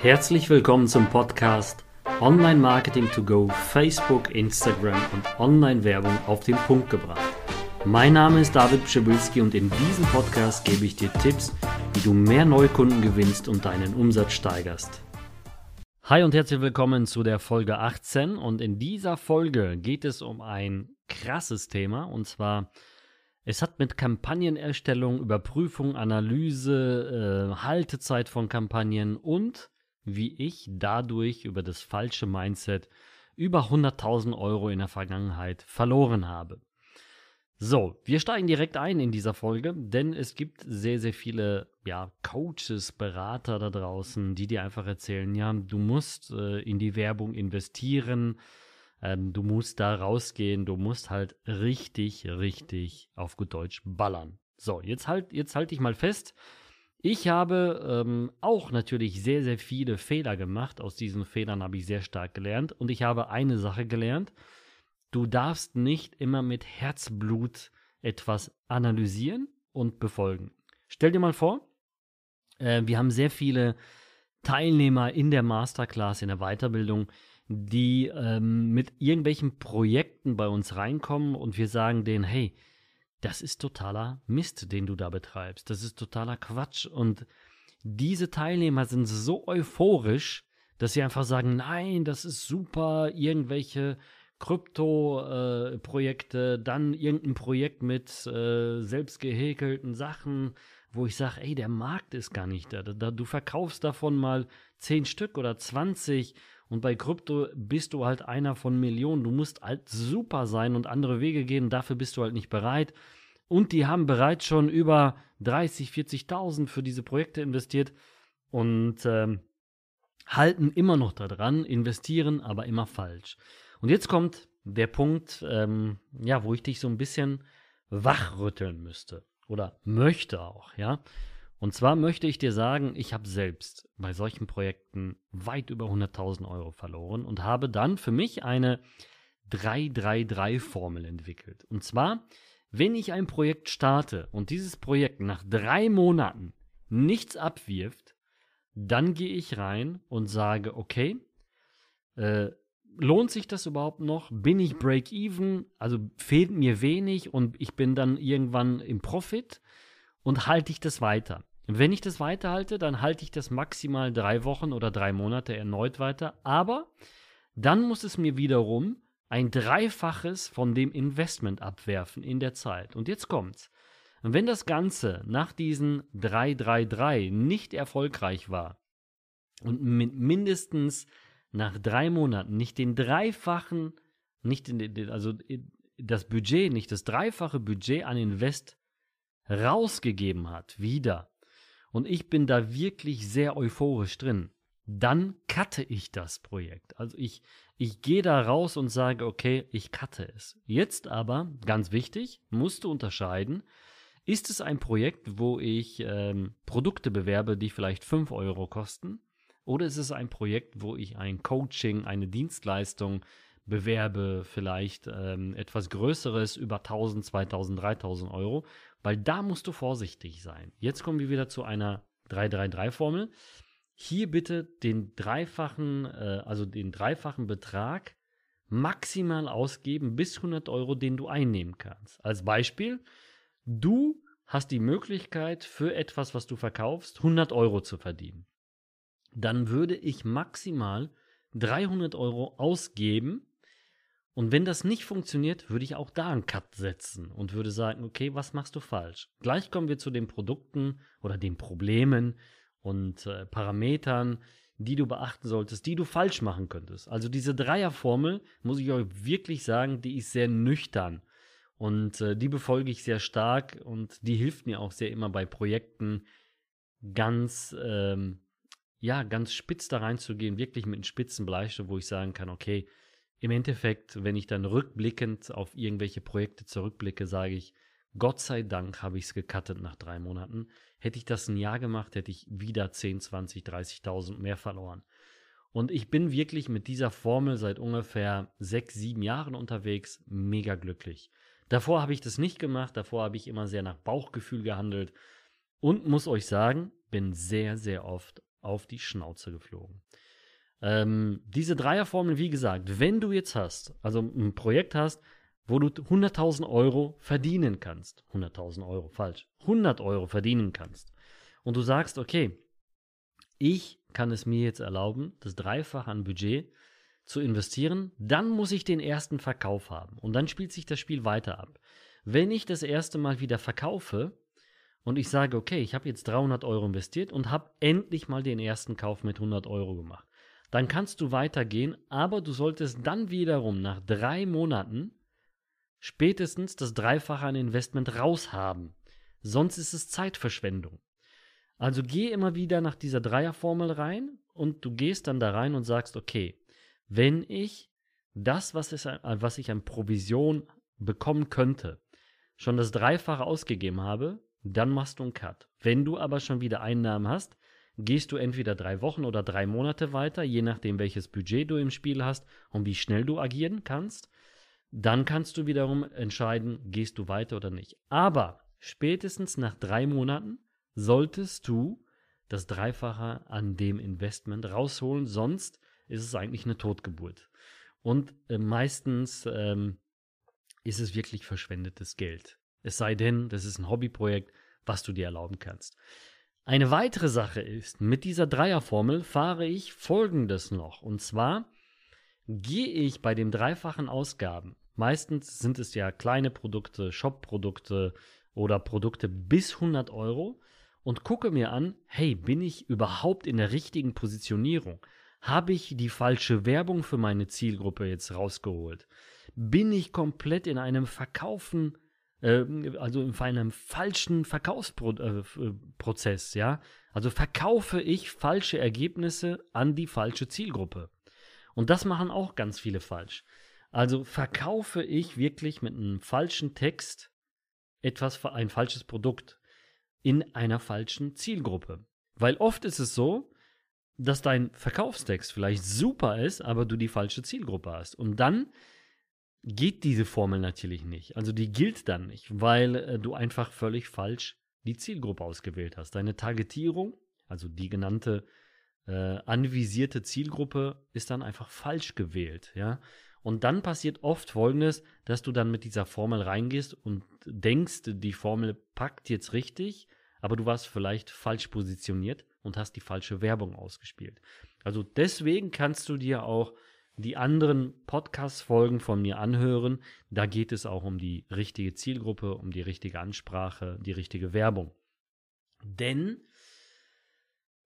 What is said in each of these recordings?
Herzlich willkommen zum Podcast Online Marketing to Go, Facebook, Instagram und Online-Werbung auf den Punkt gebracht. Mein Name ist David Pschibilski und in diesem Podcast gebe ich dir Tipps, wie du mehr Neukunden gewinnst und deinen Umsatz steigerst. Hi und herzlich willkommen zu der Folge 18 und in dieser Folge geht es um ein krasses Thema und zwar es hat mit Kampagnenerstellung, Überprüfung, Analyse, äh, Haltezeit von Kampagnen und wie ich dadurch über das falsche Mindset über 100.000 Euro in der Vergangenheit verloren habe. So, wir steigen direkt ein in dieser Folge, denn es gibt sehr, sehr viele ja, Coaches, Berater da draußen, die dir einfach erzählen, ja, du musst äh, in die Werbung investieren, ähm, du musst da rausgehen, du musst halt richtig, richtig auf gut Deutsch ballern. So, jetzt halt, jetzt halt dich mal fest. Ich habe ähm, auch natürlich sehr, sehr viele Fehler gemacht. Aus diesen Fehlern habe ich sehr stark gelernt. Und ich habe eine Sache gelernt. Du darfst nicht immer mit Herzblut etwas analysieren und befolgen. Stell dir mal vor, äh, wir haben sehr viele Teilnehmer in der Masterclass, in der Weiterbildung, die ähm, mit irgendwelchen Projekten bei uns reinkommen und wir sagen denen, hey, das ist totaler Mist, den du da betreibst. Das ist totaler Quatsch. Und diese Teilnehmer sind so euphorisch, dass sie einfach sagen, nein, das ist super, irgendwelche Krypto-Projekte, äh, dann irgendein Projekt mit äh, selbst gehäkelten Sachen, wo ich sage, ey, der Markt ist gar nicht da. da. Du verkaufst davon mal 10 Stück oder 20 und bei Krypto bist du halt einer von Millionen. Du musst halt super sein und andere Wege gehen. Dafür bist du halt nicht bereit. Und die haben bereits schon über 30, 40.000 für diese Projekte investiert und ähm, halten immer noch daran, investieren aber immer falsch. Und jetzt kommt der Punkt, ähm, ja, wo ich dich so ein bisschen wachrütteln müsste oder möchte auch, ja. Und zwar möchte ich dir sagen, ich habe selbst bei solchen Projekten weit über 100.000 Euro verloren und habe dann für mich eine 333-Formel entwickelt. Und zwar, wenn ich ein Projekt starte und dieses Projekt nach drei Monaten nichts abwirft, dann gehe ich rein und sage, okay, äh, lohnt sich das überhaupt noch? Bin ich break-even? Also fehlt mir wenig und ich bin dann irgendwann im Profit und halte ich das weiter. Wenn ich das weiterhalte, dann halte ich das maximal drei Wochen oder drei Monate erneut weiter. Aber dann muss es mir wiederum ein Dreifaches von dem Investment abwerfen in der Zeit. Und jetzt kommt's. Wenn das Ganze nach diesen 333 nicht erfolgreich war und mit mindestens nach drei Monaten nicht den dreifachen, nicht den, also das Budget, nicht das dreifache Budget an Invest rausgegeben hat, wieder, und ich bin da wirklich sehr euphorisch drin, dann cutte ich das Projekt. Also ich, ich gehe da raus und sage, okay, ich cutte es. Jetzt aber, ganz wichtig, musst du unterscheiden, ist es ein Projekt, wo ich ähm, Produkte bewerbe, die vielleicht 5 Euro kosten? Oder ist es ein Projekt, wo ich ein Coaching, eine Dienstleistung bewerbe, vielleicht ähm, etwas Größeres über 1000, 2000, 3000 Euro? Weil da musst du vorsichtig sein. Jetzt kommen wir wieder zu einer 333-Formel. Hier bitte den dreifachen, äh, also den dreifachen Betrag maximal ausgeben bis 100 Euro, den du einnehmen kannst. Als Beispiel, du hast die Möglichkeit für etwas, was du verkaufst, 100 Euro zu verdienen. Dann würde ich maximal 300 Euro ausgeben und wenn das nicht funktioniert, würde ich auch da einen Cut setzen und würde sagen, okay, was machst du falsch? Gleich kommen wir zu den Produkten oder den Problemen und äh, Parametern, die du beachten solltest, die du falsch machen könntest. Also diese Dreierformel, muss ich euch wirklich sagen, die ist sehr nüchtern und äh, die befolge ich sehr stark und die hilft mir auch sehr immer bei Projekten ganz, ähm, ja, ganz spitz da reinzugehen, wirklich mit einem spitzen Bleistift, wo ich sagen kann, okay, im Endeffekt, wenn ich dann rückblickend auf irgendwelche Projekte zurückblicke, sage ich, Gott sei Dank habe ich es gecuttet nach drei Monaten. Hätte ich das ein Jahr gemacht, hätte ich wieder 10, 20, 30.000 mehr verloren. Und ich bin wirklich mit dieser Formel seit ungefähr sechs, sieben Jahren unterwegs, mega glücklich. Davor habe ich das nicht gemacht, davor habe ich immer sehr nach Bauchgefühl gehandelt und muss euch sagen, bin sehr, sehr oft auf die Schnauze geflogen. Ähm, diese Dreierformel, wie gesagt, wenn du jetzt hast, also ein Projekt hast, wo du 100.000 Euro verdienen kannst, 100.000 Euro, falsch, 100 Euro verdienen kannst, und du sagst, okay, ich kann es mir jetzt erlauben, das Dreifache an Budget zu investieren, dann muss ich den ersten Verkauf haben. Und dann spielt sich das Spiel weiter ab. Wenn ich das erste Mal wieder verkaufe und ich sage, okay, ich habe jetzt 300 Euro investiert und habe endlich mal den ersten Kauf mit 100 Euro gemacht, dann kannst du weitergehen, aber du solltest dann wiederum nach drei Monaten spätestens das Dreifache an Investment raushaben. Sonst ist es Zeitverschwendung. Also geh immer wieder nach dieser Dreierformel rein und du gehst dann da rein und sagst, okay, wenn ich das, was, ist, was ich an Provision bekommen könnte, schon das Dreifache ausgegeben habe, dann machst du einen Cut. Wenn du aber schon wieder Einnahmen hast, gehst du entweder drei Wochen oder drei Monate weiter, je nachdem, welches Budget du im Spiel hast und wie schnell du agieren kannst. Dann kannst du wiederum entscheiden, gehst du weiter oder nicht. Aber spätestens nach drei Monaten solltest du das Dreifache an dem Investment rausholen, sonst ist es eigentlich eine Totgeburt. Und äh, meistens ähm, ist es wirklich verschwendetes Geld. Es sei denn, das ist ein Hobbyprojekt, was du dir erlauben kannst. Eine weitere Sache ist, mit dieser Dreierformel fahre ich folgendes noch. Und zwar gehe ich bei den dreifachen Ausgaben, meistens sind es ja kleine Produkte, Shop-Produkte oder Produkte bis 100 Euro, und gucke mir an, hey, bin ich überhaupt in der richtigen Positionierung? Habe ich die falsche Werbung für meine Zielgruppe jetzt rausgeholt? Bin ich komplett in einem Verkaufen, also in einem falschen Verkaufsprozess, äh, ja? Also verkaufe ich falsche Ergebnisse an die falsche Zielgruppe. Und das machen auch ganz viele falsch. Also verkaufe ich wirklich mit einem falschen Text etwas, ein falsches Produkt in einer falschen Zielgruppe. Weil oft ist es so, dass dein Verkaufstext vielleicht super ist, aber du die falsche Zielgruppe hast. Und dann geht diese Formel natürlich nicht. Also die gilt dann nicht, weil äh, du einfach völlig falsch die Zielgruppe ausgewählt hast. Deine Targetierung, also die genannte äh, anvisierte Zielgruppe, ist dann einfach falsch gewählt, ja. Und dann passiert oft Folgendes, dass du dann mit dieser Formel reingehst und denkst, die Formel packt jetzt richtig, aber du warst vielleicht falsch positioniert und hast die falsche Werbung ausgespielt. Also deswegen kannst du dir auch die anderen Podcast-Folgen von mir anhören. Da geht es auch um die richtige Zielgruppe, um die richtige Ansprache, die richtige Werbung. Denn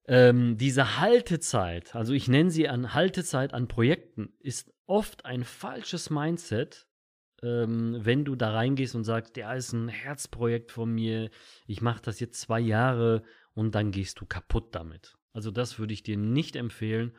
ähm, diese Haltezeit, also ich nenne sie an Haltezeit an Projekten, ist oft ein falsches Mindset, ähm, wenn du da reingehst und sagst, ja, ist ein Herzprojekt von mir, ich mache das jetzt zwei Jahre und dann gehst du kaputt damit. Also das würde ich dir nicht empfehlen,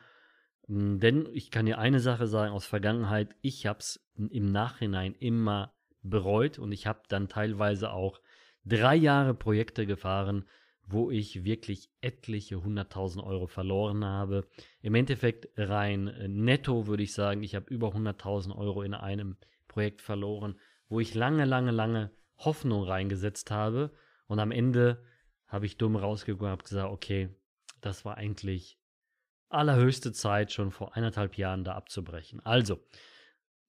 denn ich kann dir eine Sache sagen aus Vergangenheit, ich habe es im Nachhinein immer bereut und ich habe dann teilweise auch drei Jahre Projekte gefahren, wo ich wirklich etliche hunderttausend Euro verloren habe. Im Endeffekt rein äh, netto würde ich sagen, ich habe über hunderttausend Euro in einem Projekt verloren, wo ich lange, lange, lange Hoffnung reingesetzt habe. Und am Ende habe ich dumm rausgegangen und habe gesagt, okay, das war eigentlich allerhöchste Zeit, schon vor eineinhalb Jahren da abzubrechen. Also,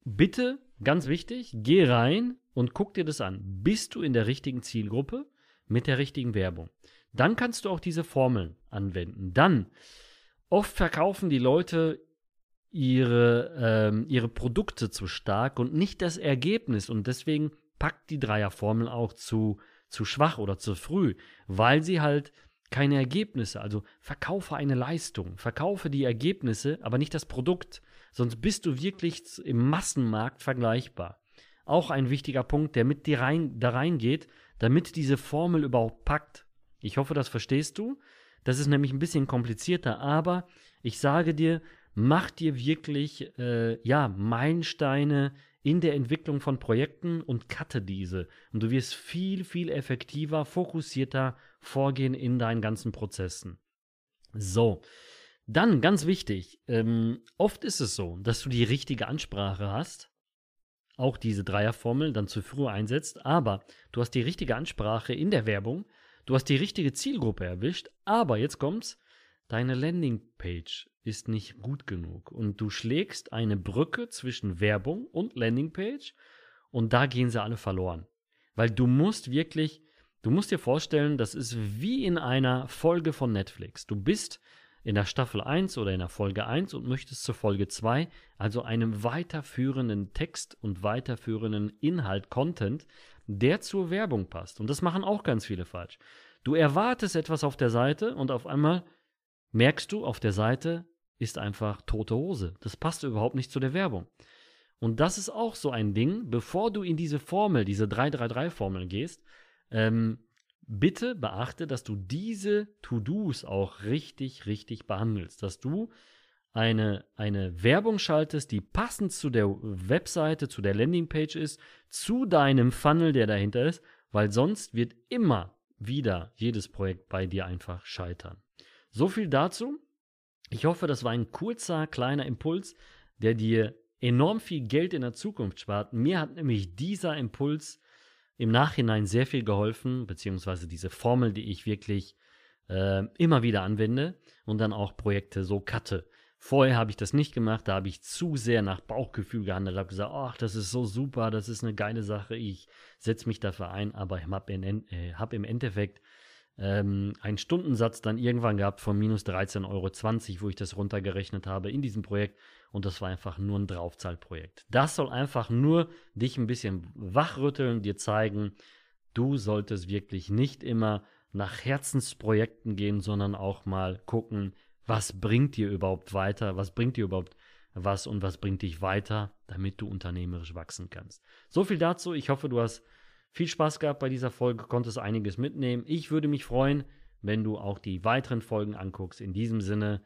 bitte, ganz wichtig, geh rein und guck dir das an. Bist du in der richtigen Zielgruppe mit der richtigen Werbung? Dann kannst du auch diese Formeln anwenden. Dann, oft verkaufen die Leute ihre, ähm, ihre Produkte zu stark und nicht das Ergebnis. Und deswegen packt die Dreierformel auch zu, zu schwach oder zu früh, weil sie halt keine Ergebnisse, also verkaufe eine Leistung, verkaufe die Ergebnisse, aber nicht das Produkt, sonst bist du wirklich im Massenmarkt vergleichbar. Auch ein wichtiger Punkt, der mit dir rein, da reingeht, damit diese Formel überhaupt packt. Ich hoffe, das verstehst du. Das ist nämlich ein bisschen komplizierter, aber ich sage dir, mach dir wirklich äh, ja, Meilensteine in der Entwicklung von Projekten und cutte diese. Und du wirst viel, viel effektiver, fokussierter vorgehen in deinen ganzen Prozessen. So. Dann ganz wichtig, ähm, oft ist es so, dass du die richtige Ansprache hast, auch diese Dreierformel dann zu früh einsetzt, aber du hast die richtige Ansprache in der Werbung, du hast die richtige Zielgruppe erwischt, aber jetzt kommt's, deine Landingpage ist nicht gut genug und du schlägst eine Brücke zwischen Werbung und Landingpage und da gehen sie alle verloren. Weil du musst wirklich, du musst dir vorstellen, das ist wie in einer Folge von Netflix. Du bist in der Staffel 1 oder in der Folge 1 und möchtest zur Folge 2, also einem weiterführenden Text und weiterführenden Inhalt, Content, der zur Werbung passt. Und das machen auch ganz viele falsch. Du erwartest etwas auf der Seite und auf einmal merkst du, auf der Seite ist einfach tote Hose. Das passt überhaupt nicht zu der Werbung. Und das ist auch so ein Ding, bevor du in diese Formel, diese 333-Formel gehst, ähm, bitte beachte, dass du diese To-Dos auch richtig, richtig behandelst. Dass du eine, eine Werbung schaltest, die passend zu der Webseite, zu der Landingpage ist, zu deinem Funnel, der dahinter ist, weil sonst wird immer wieder jedes Projekt bei dir einfach scheitern. So viel dazu. Ich hoffe, das war ein kurzer, kleiner Impuls, der dir enorm viel Geld in der Zukunft spart. Mir hat nämlich dieser Impuls im Nachhinein sehr viel geholfen, beziehungsweise diese Formel, die ich wirklich äh, immer wieder anwende und dann auch Projekte so cutte. Vorher habe ich das nicht gemacht, da habe ich zu sehr nach Bauchgefühl gehandelt, habe gesagt, ach, das ist so super, das ist eine geile Sache, ich setze mich dafür ein, aber ich habe äh, im Endeffekt ähm, einen Stundensatz dann irgendwann gehabt von minus 13,20 Euro, wo ich das runtergerechnet habe in diesem Projekt und das war einfach nur ein Draufzahlprojekt. Das soll einfach nur dich ein bisschen wachrütteln, dir zeigen, du solltest wirklich nicht immer nach Herzensprojekten gehen, sondern auch mal gucken, was bringt dir überhaupt weiter, was bringt dir überhaupt was und was bringt dich weiter, damit du unternehmerisch wachsen kannst. So viel dazu. Ich hoffe, du hast viel Spaß gehabt bei dieser Folge, konntest einiges mitnehmen. Ich würde mich freuen, wenn du auch die weiteren Folgen anguckst. In diesem Sinne,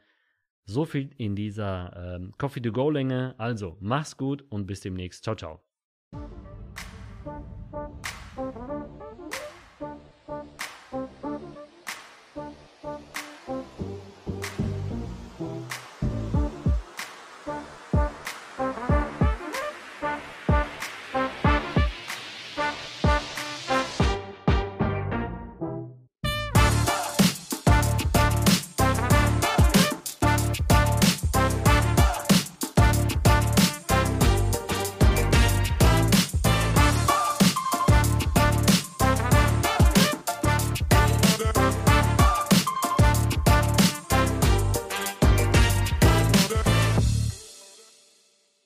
so viel in dieser ähm, Coffee to Go Länge. Also, mach's gut und bis demnächst. Ciao, ciao.